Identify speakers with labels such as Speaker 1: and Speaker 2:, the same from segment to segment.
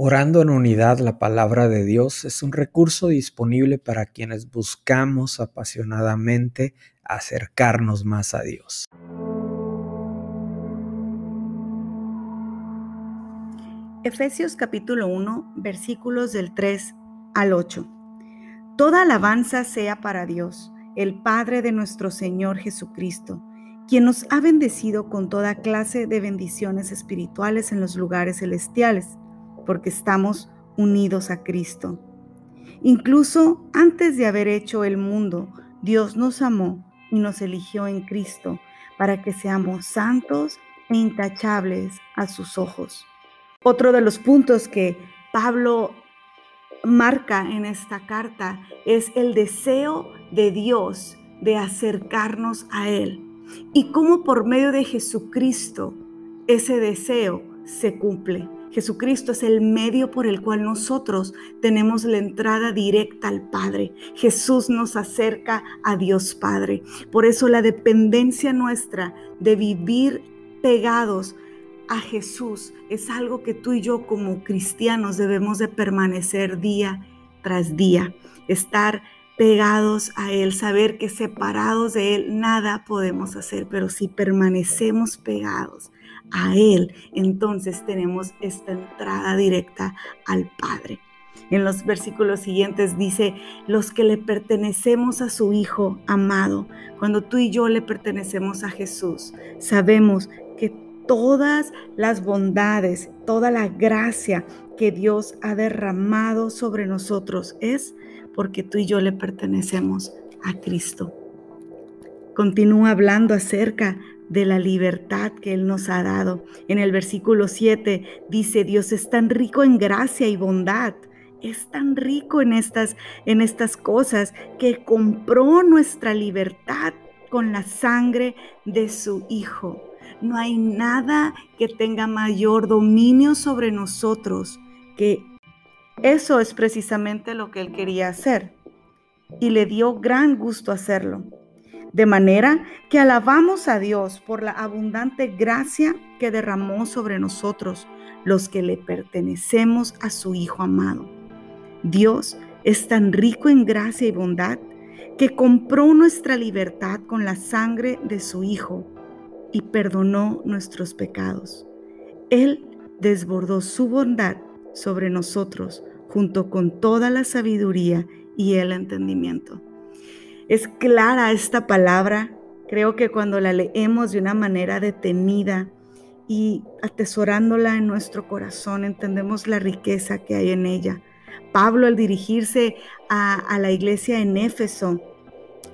Speaker 1: Orando en unidad la palabra de Dios es un recurso disponible para quienes buscamos apasionadamente acercarnos más a Dios.
Speaker 2: Efesios capítulo 1 versículos del 3 al 8. Toda alabanza sea para Dios, el Padre de nuestro Señor Jesucristo, quien nos ha bendecido con toda clase de bendiciones espirituales en los lugares celestiales porque estamos unidos a Cristo. Incluso antes de haber hecho el mundo, Dios nos amó y nos eligió en Cristo para que seamos santos e intachables a sus ojos. Otro de los puntos que Pablo marca en esta carta es el deseo de Dios de acercarnos a Él y cómo por medio de Jesucristo ese deseo se cumple. Jesucristo es el medio por el cual nosotros tenemos la entrada directa al Padre. Jesús nos acerca a Dios Padre. Por eso la dependencia nuestra de vivir pegados a Jesús es algo que tú y yo como cristianos debemos de permanecer día tras día, estar pegados a Él, saber que separados de Él nada podemos hacer, pero si permanecemos pegados a Él, entonces tenemos esta entrada directa al Padre. En los versículos siguientes dice, los que le pertenecemos a su Hijo amado, cuando tú y yo le pertenecemos a Jesús, sabemos que todas las bondades, toda la gracia que Dios ha derramado sobre nosotros es porque tú y yo le pertenecemos a Cristo. Continúa hablando acerca de la libertad que Él nos ha dado. En el versículo 7 dice, Dios es tan rico en gracia y bondad. Es tan rico en estas, en estas cosas que compró nuestra libertad con la sangre de su Hijo. No hay nada que tenga mayor dominio sobre nosotros que eso es precisamente lo que Él quería hacer. Y le dio gran gusto hacerlo. De manera que alabamos a Dios por la abundante gracia que derramó sobre nosotros, los que le pertenecemos a su Hijo amado. Dios es tan rico en gracia y bondad que compró nuestra libertad con la sangre de su Hijo y perdonó nuestros pecados. Él desbordó su bondad sobre nosotros junto con toda la sabiduría y el entendimiento. Es clara esta palabra. Creo que cuando la leemos de una manera detenida y atesorándola en nuestro corazón, entendemos la riqueza que hay en ella. Pablo al dirigirse a, a la iglesia en Éfeso,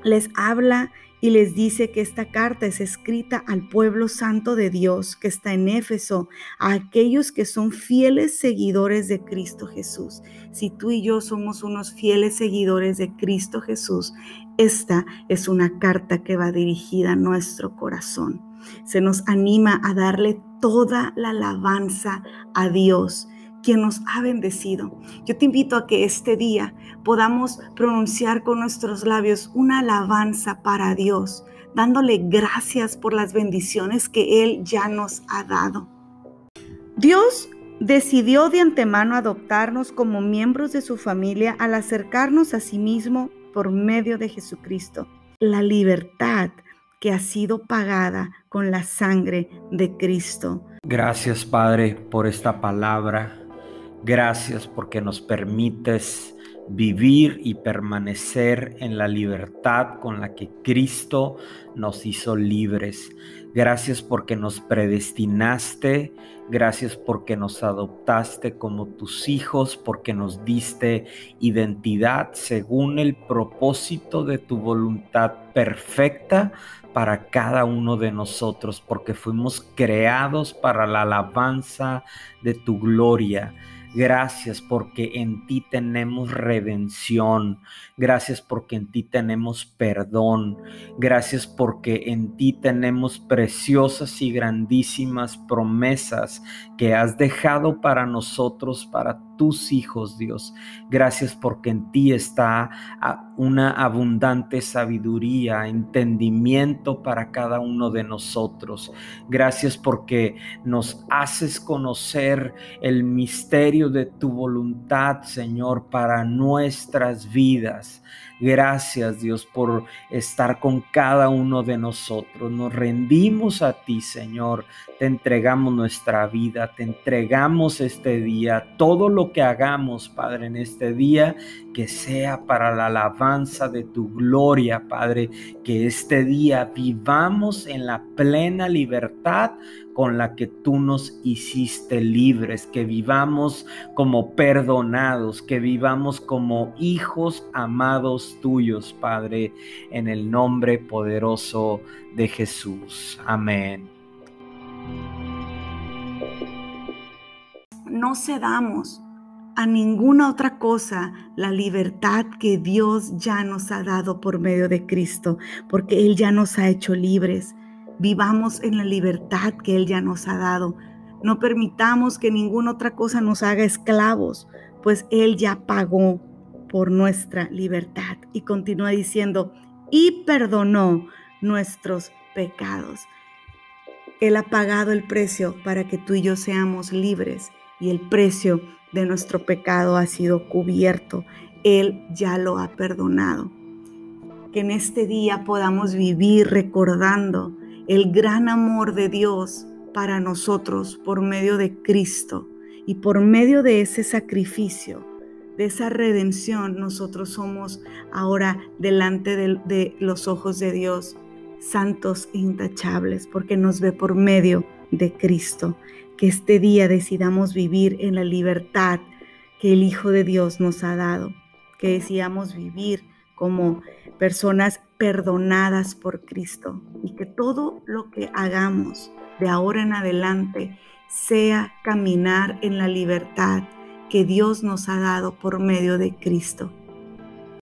Speaker 2: les habla y les dice que esta carta es escrita al pueblo santo de Dios que está en Éfeso, a aquellos que son fieles seguidores de Cristo Jesús. Si tú y yo somos unos fieles seguidores de Cristo Jesús, esta es una carta que va dirigida a nuestro corazón. Se nos anima a darle toda la alabanza a Dios quien nos ha bendecido. Yo te invito a que este día podamos pronunciar con nuestros labios una alabanza para Dios, dándole gracias por las bendiciones que Él ya nos ha dado. Dios decidió de antemano adoptarnos como miembros de su familia al acercarnos a sí mismo por medio de Jesucristo. La libertad que ha sido pagada con la sangre de Cristo.
Speaker 1: Gracias Padre por esta palabra Gracias porque nos permites vivir y permanecer en la libertad con la que Cristo nos hizo libres. Gracias porque nos predestinaste, gracias porque nos adoptaste como tus hijos, porque nos diste identidad según el propósito de tu voluntad perfecta para cada uno de nosotros, porque fuimos creados para la alabanza de tu gloria. Gracias porque en ti tenemos redención. Gracias porque en ti tenemos perdón. Gracias porque en ti tenemos preciosas y grandísimas promesas que has dejado para nosotros, para tus hijos, Dios. Gracias porque en ti está ah, una abundante sabiduría, entendimiento para cada uno de nosotros. Gracias porque nos haces conocer el misterio de tu voluntad, Señor, para nuestras vidas. Gracias Dios por estar con cada uno de nosotros. Nos rendimos a ti, Señor. Te entregamos nuestra vida, te entregamos este día. Todo lo que hagamos, Padre, en este día, que sea para la alabanza de tu gloria, Padre. Que este día vivamos en la plena libertad con la que tú nos hiciste libres, que vivamos como perdonados, que vivamos como hijos amados tuyos, Padre, en el nombre poderoso de Jesús. Amén.
Speaker 2: No cedamos a ninguna otra cosa la libertad que Dios ya nos ha dado por medio de Cristo, porque Él ya nos ha hecho libres. Vivamos en la libertad que Él ya nos ha dado. No permitamos que ninguna otra cosa nos haga esclavos, pues Él ya pagó por nuestra libertad. Y continúa diciendo, y perdonó nuestros pecados. Él ha pagado el precio para que tú y yo seamos libres y el precio de nuestro pecado ha sido cubierto. Él ya lo ha perdonado. Que en este día podamos vivir recordando el gran amor de Dios para nosotros por medio de Cristo y por medio de ese sacrificio, de esa redención, nosotros somos ahora delante de, los ojos de Dios santos e intachables, porque nos ve por medio de Cristo. Que este día decidamos vivir en la libertad que el Hijo de Dios nos ha dado, que decidamos vivir como personas perdonadas por Cristo y que todo lo que hagamos de ahora en adelante sea caminar en la libertad que Dios nos ha dado por medio de Cristo.